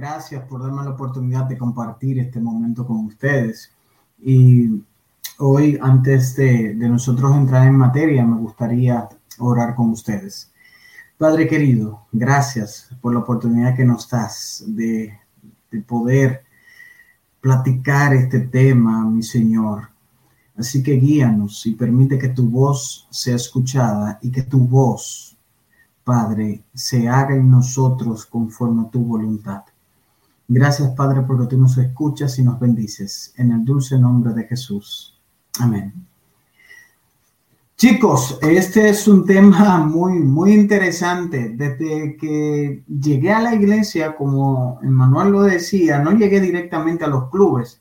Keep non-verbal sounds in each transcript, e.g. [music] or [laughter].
gracias por darme la oportunidad de compartir este momento con ustedes. Y hoy, antes de, nosotros entrar en materia, me gustaría orar con ustedes. Padre querido, gracias por la oportunidad que nos das de, de poder platicar este tema, mi Señor. Así que guíanos y permite que tu voz sea escuchada y que tu voz, Padre, se haga en nosotros conforme a tu voluntad. Gracias, Padre, porque tú nos escuchas y nos bendices. En el dulce nombre de Jesús. Amén. Chicos, este es un tema muy, muy interesante. Desde que llegué a la iglesia, como Emmanuel lo decía, no llegué directamente a los clubes,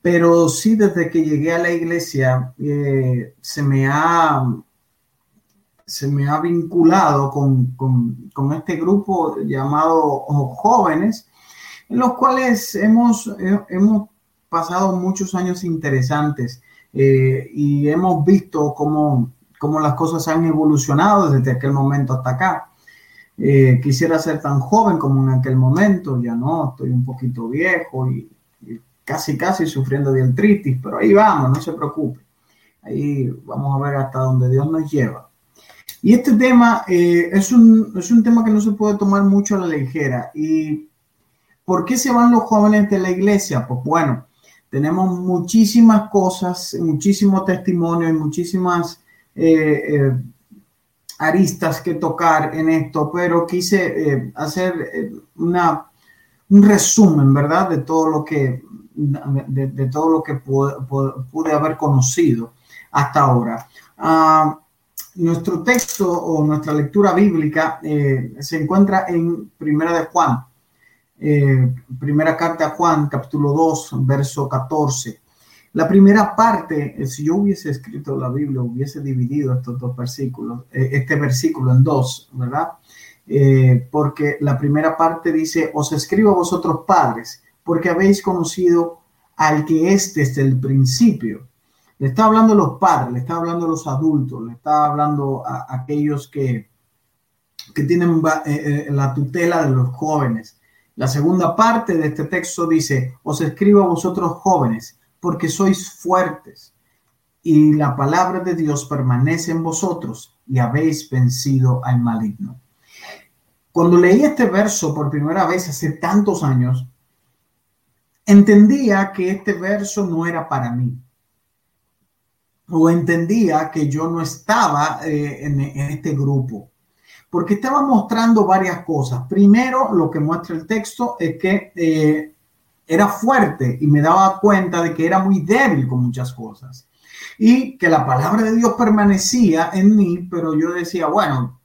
pero sí desde que llegué a la iglesia eh, se me ha se me ha vinculado con, con, con este grupo llamado jóvenes en los cuales hemos, eh, hemos pasado muchos años interesantes eh, y hemos visto cómo, cómo, las cosas han evolucionado desde aquel momento hasta acá. Eh, quisiera ser tan joven como en aquel momento, ya no, estoy un poquito viejo y, casi, casi sufriendo de artritis, pero ahí vamos, no se preocupe. Ahí vamos a ver hasta dónde Dios nos lleva. Y este tema es, un, es un tema que no se puede tomar mucho a la ligera y ¿Por qué se van los jóvenes de la iglesia? Pues bueno, tenemos muchísimas cosas, muchísimos testimonios y muchísimas eh, eh, aristas que tocar en esto, pero quise eh, hacer una, un resumen, ¿verdad? De todo lo que, de, todo lo que pude, haber conocido hasta ahora. Ah, nuestro texto o nuestra lectura bíblica se encuentra en Primera de Juan, eh, primera carta a Juan, capítulo 2, verso 14. La primera parte, eh, si yo hubiese escrito la Biblia, hubiese dividido estos dos versículos, eh, este versículo en dos, ¿verdad? porque la primera parte dice, os escribo a vosotros padres, porque habéis conocido al que es desde el principio. Le está hablando a los padres, le está hablando a los adultos, le está hablando a, aquellos que, que tienen la tutela de los jóvenes. La segunda parte de este texto dice, os escribo a vosotros jóvenes, porque sois fuertes, y la palabra de Dios permanece en vosotros, y habéis vencido al maligno. Cuando leí este verso por primera vez hace tantos años, entendía que este verso no era para mí. O entendía que yo no estaba eh, en este grupo porque estaba mostrando varias cosas. Primero, lo que muestra el texto es que eh, era fuerte y me daba cuenta de que era muy débil con muchas cosas. Y que la palabra de Dios permanecía en mí, pero yo decía, bueno,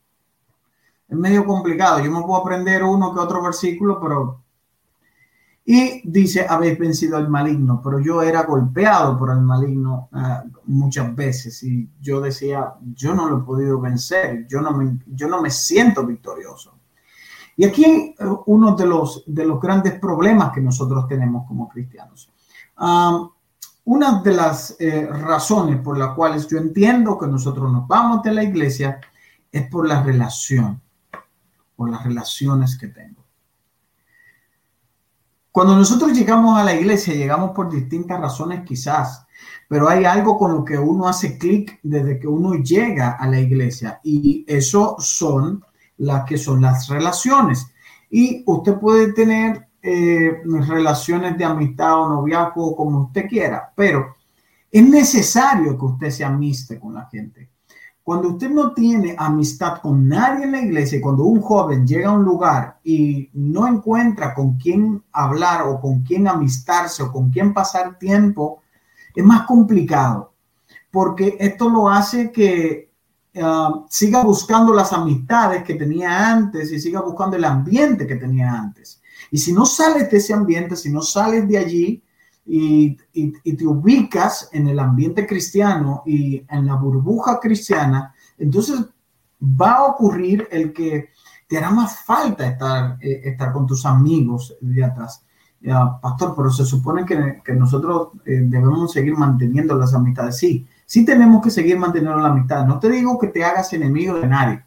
es medio complicado. Yo me puedo aprender uno que otro versículo, pero y dice, habéis vencido al maligno, pero yo era golpeado por el maligno ah, muchas veces y yo decía, yo no lo he podido vencer, yo no me, yo no me siento victorioso. Y aquí eh, uno de los, de los grandes problemas que nosotros tenemos como cristianos. una de las eh, razones por las cuales yo entiendo que nosotros nos vamos de la iglesia es por la relación, por las relaciones que tengo. Cuando nosotros llegamos a la iglesia, llegamos por distintas razones quizás, pero hay algo con lo que uno hace clic desde que uno llega a la iglesia y eso son las que son las relaciones. Y usted puede tener eh, relaciones de amistad o noviazgo como usted quiera, pero es necesario que usted se amiste con la gente. Cuando usted no tiene amistad con nadie en la iglesia, cuando un joven llega a un lugar y no encuentra con quién hablar o con quién amistarse o con quién pasar tiempo, es más complicado, porque esto lo hace que ah, siga buscando las amistades que tenía antes y siga buscando el ambiente que tenía antes. Y si no sales de ese ambiente, si no sales de allí, y, te ubicas en el ambiente cristiano y en la burbuja cristiana, entonces va a ocurrir el que te hará más falta estar, eh, estar con tus amigos de atrás. pastor, pero se supone que, que nosotros eh, debemos seguir manteniendo las amistades. Sí, sí tenemos que seguir manteniendo la amistad. No te digo que te hagas enemigo de nadie,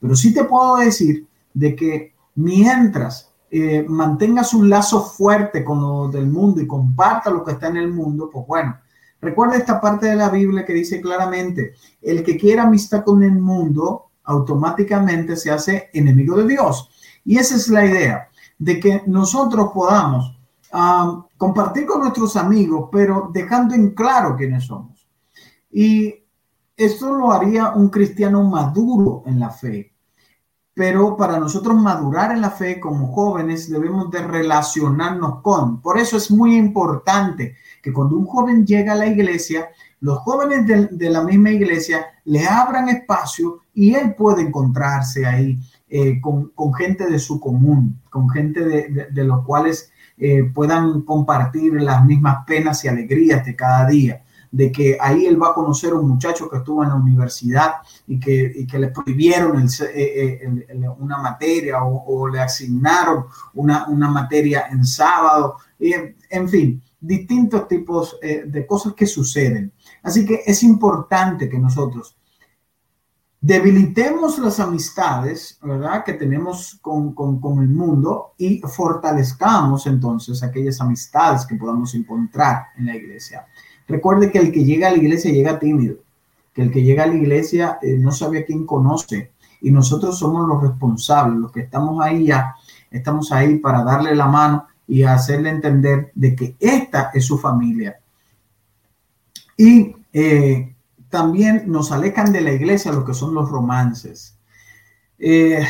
pero sí te puedo decir de que mientras eh, mantengas un lazo fuerte con lo del mundo y comparta lo que está en el mundo, pues bueno, recuerda esta parte de la Biblia que dice claramente, el que quiera amistad con el mundo, automáticamente se hace enemigo de Dios. Y esa es la idea, de que nosotros podamos compartir con nuestros amigos, pero dejando en claro quiénes somos. Y esto lo haría un cristiano maduro en la fe. Pero para nosotros madurar en la fe como jóvenes debemos de relacionarnos con. Por eso es muy importante que cuando un joven llega a la iglesia, los jóvenes de, la misma iglesia le abran espacio y él puede encontrarse ahí eh, con, gente de su común, con gente de, los cuales eh, puedan compartir las mismas penas y alegrías de cada día de que ahí él va a conocer a un muchacho que estuvo en la universidad y que, le prohibieron eh, una materia o, le asignaron una, materia en sábado, en fin, distintos tipos de cosas que suceden. Así que es importante que nosotros debilitemos las amistades, ¿verdad? Que tenemos con, el mundo y fortalezcamos entonces aquellas amistades que podamos encontrar en la iglesia. Recuerde que el que llega a la iglesia llega tímido, que el que llega a la iglesia eh, no sabe a quién conoce y nosotros somos los responsables, los que estamos ahí ya, estamos ahí para darle la mano y hacerle entender de que esta es su familia. Y eh, también nos alejan de la iglesia lo que son los romances. Eh,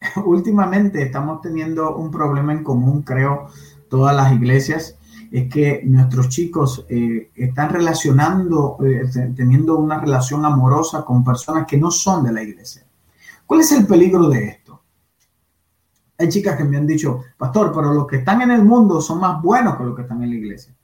[laughs] últimamente estamos teniendo un problema en común, creo, todas las iglesias, es que nuestros chicos eh, están relacionando, eh, teniendo una relación amorosa con personas que no son de la iglesia. ¿Cuál es el peligro de esto? Hay chicas que me han dicho, pastor, pero los que están en el mundo son más buenos que los que están en la iglesia.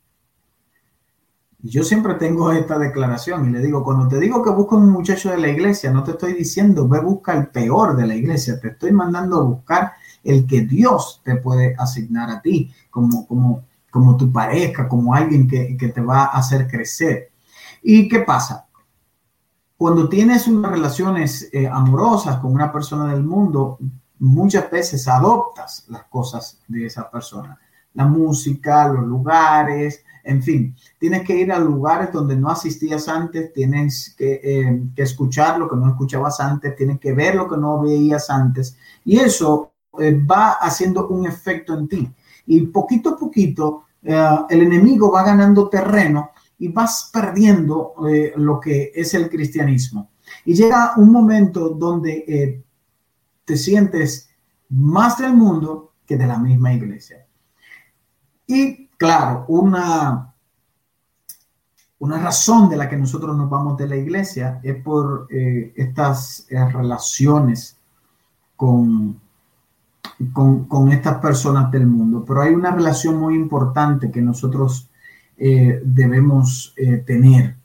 Y yo siempre tengo esta declaración y le digo, cuando te digo que busco un muchacho de la iglesia, no te estoy diciendo, ve busca el peor de la iglesia, te estoy mandando a buscar el que Dios te puede asignar a ti como, como, como tu pareja, como alguien que, te va a hacer crecer. ¿Y qué pasa? Cuando tienes unas relaciones eh, amorosas con una persona del mundo, muchas veces adoptas las cosas de esa persona, la música, los lugares, en fin, tienes que ir a lugares donde no asistías antes, tienes que, eh, escuchar lo que no escuchabas antes, tienes que ver lo que no veías antes. Y eso eh, va haciendo un efecto en ti. Y poquito a poquito eh, el enemigo va ganando terreno y vas perdiendo lo que es el cristianismo. Y llega un momento donde te sientes más del mundo que de la misma iglesia. Y claro, una, una razón de la que nosotros nos vamos de la iglesia es por eh, estas eh, relaciones con, con, estas personas del mundo. Pero hay una relación muy importante que nosotros eh, debemos tener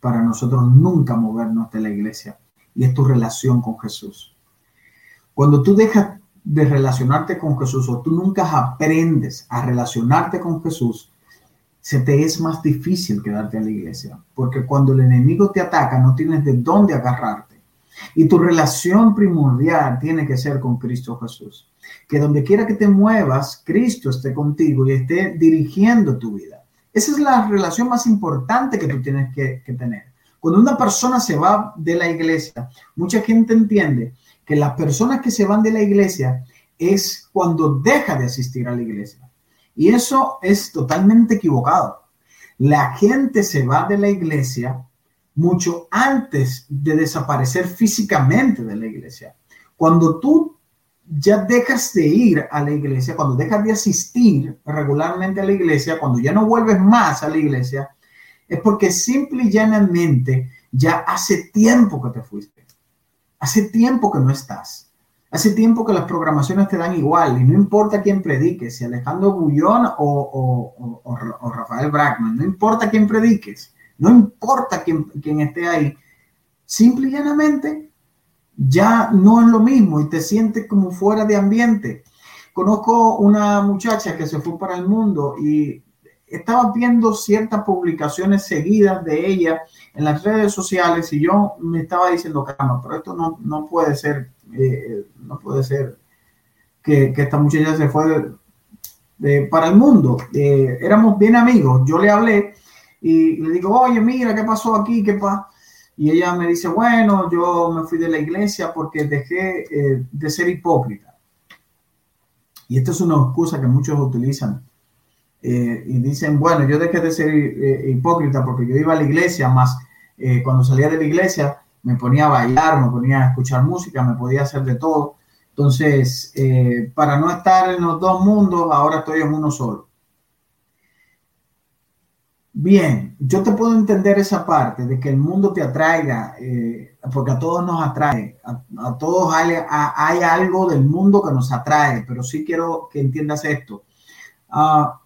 para nosotros nunca movernos de la iglesia y es tu relación con Jesús. Cuando tú dejas de relacionarte con Jesús o tú nunca aprendes a relacionarte con Jesús, se te es más difícil quedarte en la iglesia, porque cuando el enemigo te ataca no tienes de dónde agarrarte. Y tu relación primordial tiene que ser con Cristo Jesús. Que donde quiera que te muevas, Cristo esté contigo y esté dirigiendo tu vida. Esa es la relación más importante que tú tienes que, tener. Cuando una persona se va de la iglesia, mucha gente entiende que las personas que se van de la iglesia es cuando deja de asistir a la iglesia. Y eso es totalmente equivocado. La gente se va de la iglesia mucho antes de desaparecer físicamente de la iglesia. Cuando tú ya dejas de ir a la iglesia, cuando dejas de asistir regularmente a la iglesia, cuando ya no vuelves más a la iglesia, es porque simple y llanamente ya hace tiempo que te fuiste. Hace tiempo que no estás. Hace tiempo que las programaciones te dan igual y no importa quién predique, si Alejandro Bullón o, Rafael Brackman, no importa quién prediques, no importa quién, quién esté ahí, simple y llanamente ya no es lo mismo y te sientes como fuera de ambiente. Conozco una muchacha que se fue para el mundo y estaba viendo ciertas publicaciones seguidas de ella en las redes sociales y yo me estaba diciendo, caramba, pero esto no, no puede ser, eh, no puede ser que, esta muchacha se fue para el mundo. Eh, éramos bien amigos. Yo le hablé y le digo, oye, mira, ¿qué pasó aquí? ¿Qué pasa? Y ella me dice, bueno, yo me fui de la iglesia porque dejé eh, de ser hipócrita. Y esto es una excusa que muchos utilizan. Eh, y dicen, bueno, yo dejé de ser hipócrita porque yo iba a la iglesia, más cuando salía de la iglesia me ponía a bailar, me ponía a escuchar música, me podía hacer de todo. Entonces, eh, para no estar en los dos mundos, ahora estoy en uno solo. Bien, yo te puedo entender esa parte de que el mundo te atraiga, eh, porque a todos nos atrae, a, todos hay, algo del mundo que nos atrae, pero sí quiero que entiendas esto. Ah,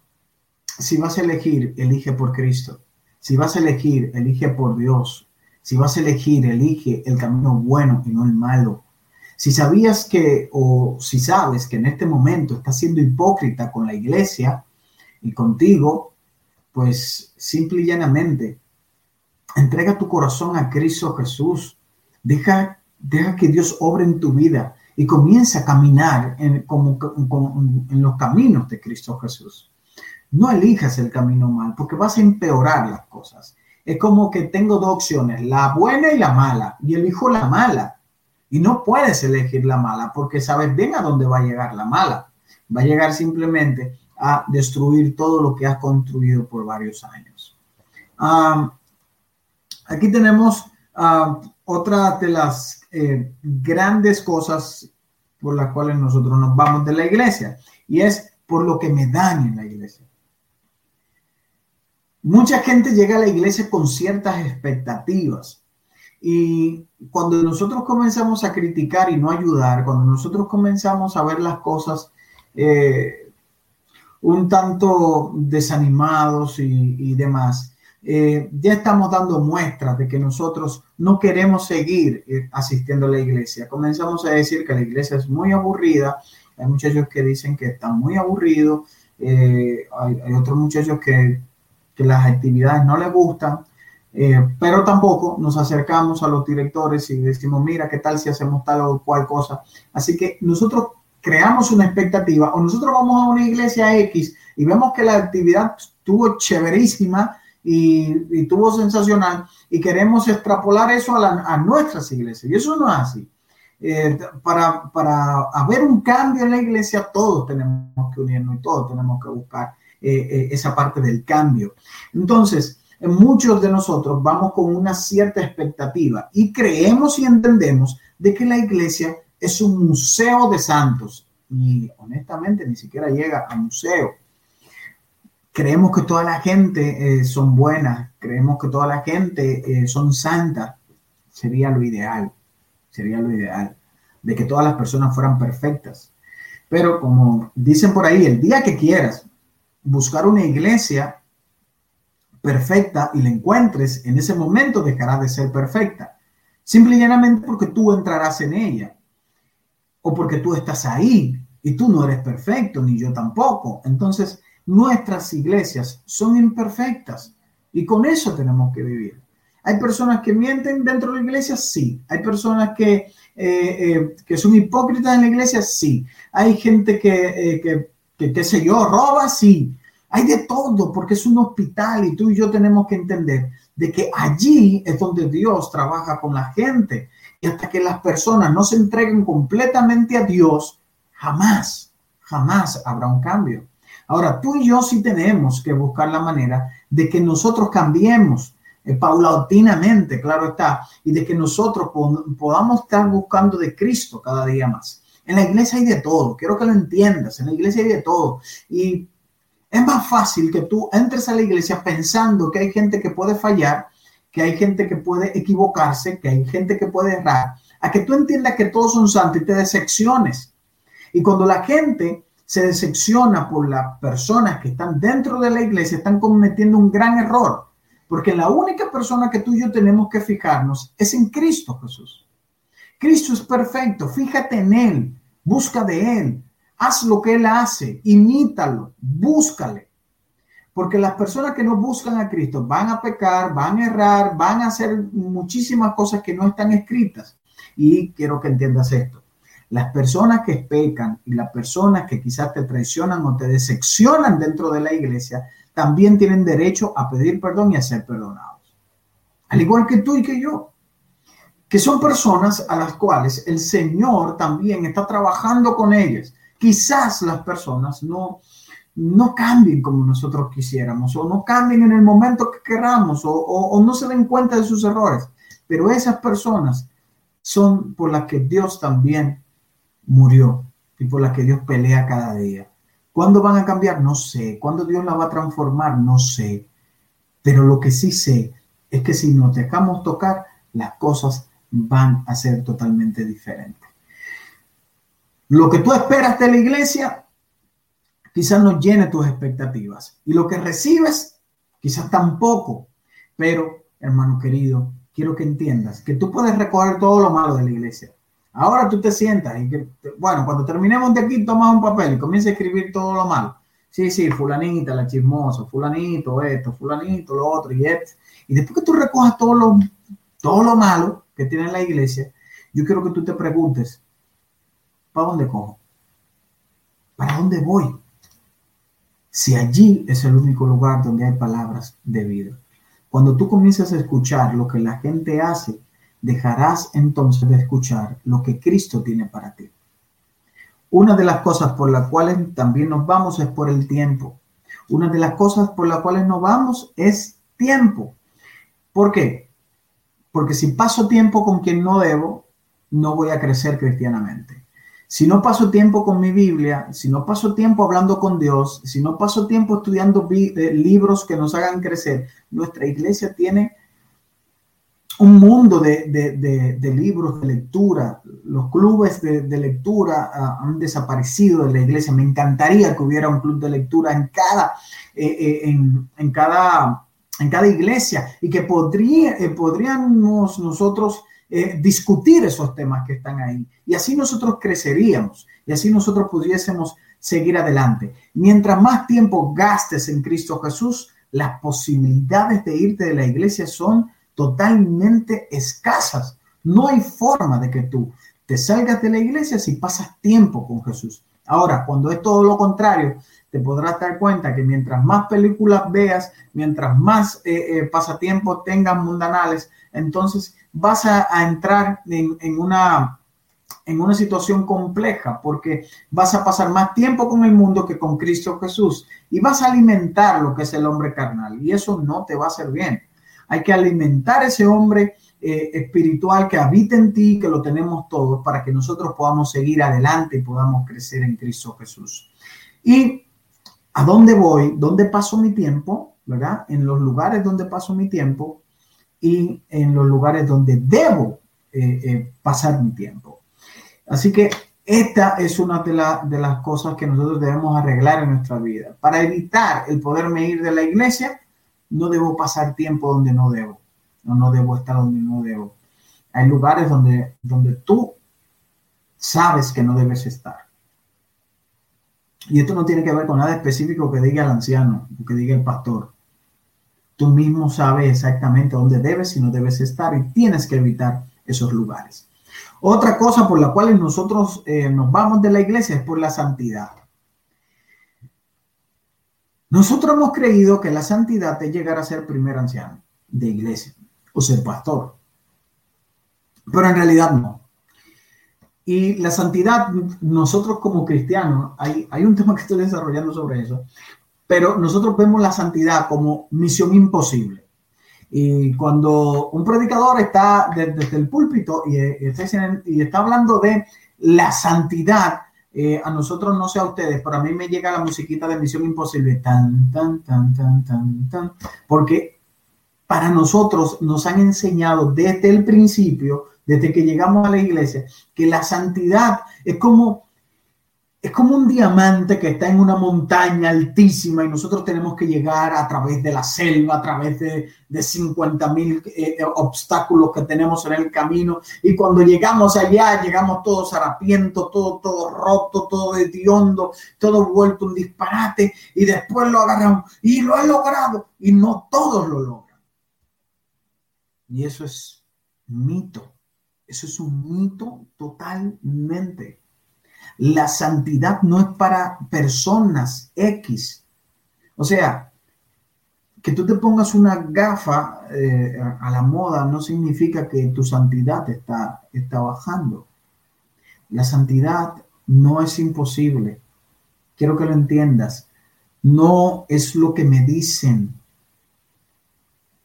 si vas a elegir, elige por Cristo. Si vas a elegir, elige por Dios. Si vas a elegir, elige el camino bueno y no el malo. Si sabías que, o si sabes que en este momento estás siendo hipócrita con la iglesia y contigo, pues simple y llanamente, entrega tu corazón a Cristo Jesús. Deja, deja que Dios obre en tu vida y comienza a caminar en, los caminos de Cristo Jesús. No elijas el camino mal porque vas a empeorar las cosas. Es como que tengo dos opciones, la buena y la mala, y elijo la mala. Y no puedes elegir la mala porque sabes bien a dónde va a llegar la mala. Va a llegar simplemente a destruir todo lo que has construido por varios años. aquí tenemos otra de las eh, grandes cosas por las cuales nosotros nos vamos de la iglesia y es por lo que me dan en la iglesia. Mucha gente llega a la iglesia con ciertas expectativas. Y cuando nosotros comenzamos a criticar y no ayudar, cuando nosotros comenzamos a ver las cosas eh, un tanto desanimados y, demás, eh, ya estamos dando muestras de que nosotros no queremos seguir eh, asistiendo a la iglesia. Comenzamos a decir que la iglesia es muy aburrida. Hay muchachos que dicen que están muy aburridos. hay otros muchachos que que las actividades no les gustan, eh, pero tampoco nos acercamos a los directores y decimos, mira, ¿qué tal si hacemos tal o cual cosa? Así que nosotros creamos una expectativa o nosotros vamos a una iglesia X y vemos que la actividad estuvo chéverísima y, y tuvo sensacional y queremos extrapolar eso a, nuestras iglesias. Y eso no es así. Eh, para, para haber un cambio en la iglesia, todos tenemos que unirnos y todos tenemos que buscar eh, eh, esa parte del cambio. Entonces, muchos de nosotros vamos con una cierta expectativa y creemos y entendemos de que la iglesia es un museo de santos y honestamente ni siquiera llega a museo. Creemos que toda la gente eh, son buenas, creemos que toda la gente son santas. Sería lo ideal, sería lo ideal, de que todas las personas fueran perfectas. Pero como dicen por ahí, el día que quieras, buscar una iglesia perfecta y la encuentres, en ese momento dejará de ser perfecta. Simple y llanamente porque tú entrarás en ella. O porque tú estás ahí y tú no eres perfecto, ni yo tampoco. Entonces, nuestras iglesias son imperfectas y con eso tenemos que vivir. Hay personas que mienten dentro de la iglesia, sí. Hay personas que, eh, eh, que son hipócritas en la iglesia, sí. Hay gente que, eh, que que qué sé yo, roba, sí. Hay de todo porque es un hospital y tú y yo tenemos que entender de que allí es donde Dios trabaja con la gente. Y hasta que las personas no se entreguen completamente a Dios, jamás, jamás habrá un cambio. Ahora, tú y yo sí tenemos que buscar la manera de que nosotros cambiemos eh, paulatinamente, claro está, y de que nosotros podamos estar buscando de Cristo cada día más. En la iglesia hay de todo, quiero que lo entiendas, en la iglesia hay de todo. Y es más fácil que tú entres a la iglesia pensando que hay gente que puede fallar, que hay gente que puede equivocarse, que hay gente que puede errar, a que tú entiendas que todos son santos y te decepciones. Y cuando la gente se decepciona por las personas que están dentro de la iglesia, están cometiendo un gran error, porque la única persona que tú y yo tenemos que fijarnos es en Cristo Jesús. Cristo es perfecto, fíjate en Él, busca de Él, haz lo que Él hace, imítalo, búscale. Porque las personas que no buscan a Cristo van a pecar, van a errar, van a hacer muchísimas cosas que no están escritas. Y quiero que entiendas esto. Las personas que pecan y las personas que quizás te traicionan o te decepcionan dentro de la iglesia, también tienen derecho a pedir perdón y a ser perdonados. Al igual que tú y que yo, que son personas a las cuales el Señor también está trabajando con ellas. Quizás las personas no, no cambien como nosotros quisiéramos o no cambien en el momento que queramos o, no se den cuenta de sus errores. Pero esas personas son por las que Dios también murió y por las que Dios pelea cada día. ¿Cuándo van a cambiar? No sé. ¿Cuándo Dios la va a transformar? No sé. Pero lo que sí sé es que si nos dejamos tocar, las cosas van a ser totalmente diferentes. Lo que tú esperas de la iglesia quizás no llene tus expectativas. Y lo que recibes, quizás tampoco. Pero, hermano querido, quiero que entiendas que tú puedes recoger todo lo malo de la iglesia. Ahora tú te sientas y que, bueno, cuando terminemos de aquí, tomas un papel y comienza a escribir todo lo malo. Sí, sí, fulanita, la chismosa, fulanito, esto, fulanito, lo otro y esto. Y después que tú recojas todo lo, todo lo malo que tiene la iglesia, yo quiero que tú te preguntes, ¿para dónde cojo? ¿Para dónde voy? Si allí es el único lugar donde hay palabras de vida. Cuando tú comienzas a escuchar lo que la gente hace, dejarás entonces de escuchar lo que Cristo tiene para ti. Una de las cosas por las cuales también nos vamos es por el tiempo. Una de las cosas por las cuales nos vamos es tiempo. ¿Por qué? Porque si paso tiempo con quien no debo, no voy a crecer cristianamente. Si no paso tiempo con mi Biblia, si no paso tiempo hablando con Dios, si no paso tiempo estudiando eh, libros que nos hagan crecer, nuestra iglesia tiene un mundo de, libros de lectura. Los clubes de, lectura ah, han desaparecido de la iglesia. Me encantaría que hubiera un club de lectura en cada, eh, eh, en, cada, en cada iglesia y que podría, podríamos nosotros eh, discutir esos temas que están ahí. Y así nosotros creceríamos y así nosotros pudiésemos seguir adelante. Mientras más tiempo gastes en Cristo Jesús, las posibilidades de irte de la iglesia son totalmente escasas. No hay forma de que tú te salgas de la iglesia si pasas tiempo con Jesús. Ahora, cuando es todo lo contrario, te podrás dar cuenta que mientras más películas veas, mientras más eh, eh, pasatiempos tengas mundanales, entonces vas a, entrar en, una, en una situación compleja porque vas a pasar más tiempo con el mundo que con Cristo Jesús y vas a alimentar lo que es el hombre carnal y eso no te va a hacer bien. Hay que alimentar ese hombre eh, espiritual que habita en ti, que lo tenemos todos, para que nosotros podamos seguir adelante y podamos crecer en Cristo Jesús. ¿Y a dónde voy? ¿Dónde paso mi tiempo? ¿Verdad? En los lugares donde paso mi tiempo, y en los lugares donde debo eh, eh, pasar mi tiempo. Así que esta es una de, de, las cosas que nosotros debemos arreglar en nuestra vida. Para evitar el poderme ir de la iglesia, no debo pasar tiempo donde no debo. No, no debo estar donde no debo. Hay lugares donde, donde tú sabes que no debes estar. Y esto no tiene que ver con nada específico que diga el anciano o que diga el pastor. Tú mismo sabes exactamente dónde debes y no debes estar y tienes que evitar esos lugares. Otra cosa por la cual nosotros eh, nos vamos de la iglesia es por la santidad. Nosotros hemos creído que la santidad es llegar a ser primer anciano de iglesia o ser pastor. Pero en realidad no. Y la santidad, nosotros como cristianos, hay, hay un tema que estoy desarrollando sobre eso, pero nosotros vemos la santidad como misión imposible. Y cuando un predicador está desde, el púlpito y, y, está hablando de la santidad, eh, a nosotros no sé a ustedes, pero a mí me llega la musiquita de Misión Imposible, tan, tan, tan, tan, tan, tan, porque para nosotros nos han enseñado desde el principio, desde que llegamos a la iglesia, que la santidad es como es como un diamante que está en una montaña altísima y nosotros tenemos que llegar a través de la selva, a través de, de 50 mil eh, obstáculos que tenemos en el camino. Y cuando llegamos allá, llegamos todos harapientos, todo, todo roto, todo hediondo, todo vuelto un disparate. Y después lo agarramos y lo he logrado. Y no todos lo logran. Y eso es mito. Eso es un mito totalmente. La santidad no es para personas X. O sea, que tú te pongas una gafa eh, a la moda no significa que tu santidad está, está bajando. La santidad no es imposible. Quiero que lo entiendas. No es lo que me dicen.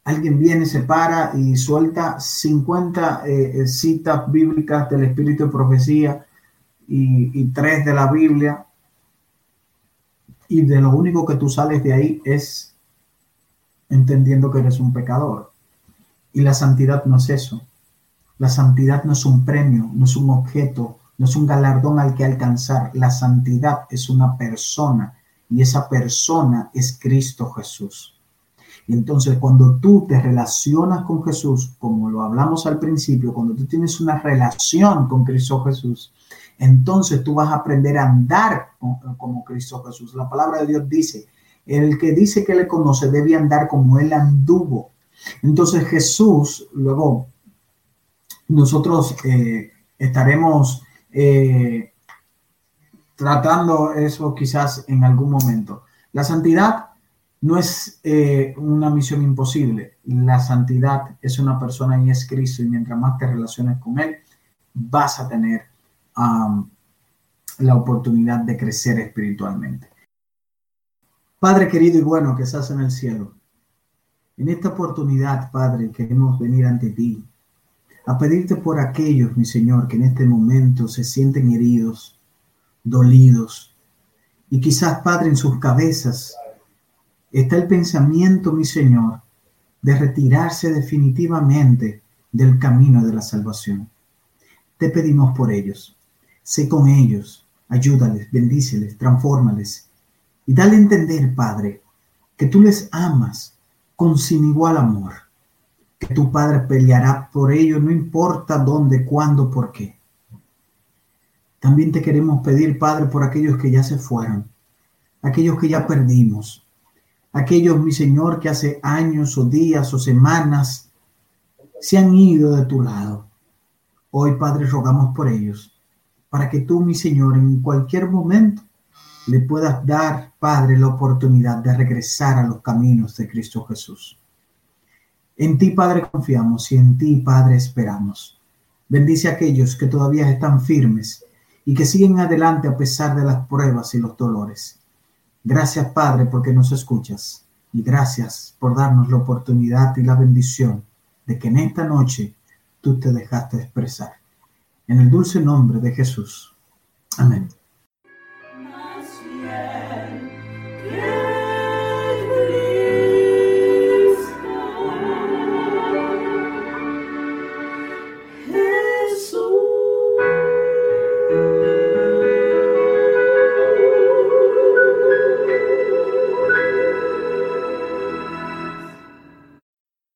Alguien viene, se para y suelta 50 eh, citas bíblicas del Espíritu de Profecía y, y tres de la Biblia. Y de lo único que tú sales de ahí es entendiendo que eres un pecador. Y la santidad no es eso. La santidad no es un premio, no es un objeto, no es un galardón al que alcanzar. La santidad es una persona y esa persona es Cristo Jesús. Y entonces cuando tú te relacionas con Jesús, como lo hablamos al principio, cuando tú tienes una relación con Cristo Jesús, entonces tú vas a aprender a andar como Cristo Jesús. La palabra de Dios dice el que dice que le conoce debe andar como él anduvo. Entonces Jesús, luego nosotros eh, estaremos eh, tratando eso quizás en algún momento. La santidad no es eh, una misión imposible. La santidad es una persona y es Cristo y mientras más te relaciones con Él, vas a tener la oportunidad de crecer espiritualmente. Padre querido y bueno que estás en el cielo, en esta oportunidad, Padre, queremos venir ante ti a pedirte por aquellos, mi Señor, que en este momento se sienten heridos, dolidos, y quizás, Padre, en sus cabezas está el pensamiento, mi Señor, de retirarse definitivamente del camino de la salvación. Te pedimos por ellos. Sé con ellos, ayúdales, bendíceles, transfórmales y dale a entender, Padre, que tú les amas con sin igual amor, que tu Padre peleará por ellos, no importa dónde, cuándo, por qué. También te queremos pedir, Padre, por aquellos que ya se fueron, aquellos que ya perdimos, aquellos, mi Señor, que hace años o días o semanas se han ido de tu lado. Hoy, Padre, rogamos por ellos, para que tú, mi Señor, en cualquier momento le puedas dar, Padre, la oportunidad de regresar a los caminos de Cristo Jesús. En ti, Padre, confiamos y en ti, Padre, esperamos. Bendice a aquellos que todavía están firmes y que siguen adelante a pesar de las pruebas y los dolores. Gracias, Padre, porque nos escuchas. Y gracias por darnos la oportunidad y la bendición de que en esta noche tú te dejaste expresar. En el dulce nombre de Jesús. Amén.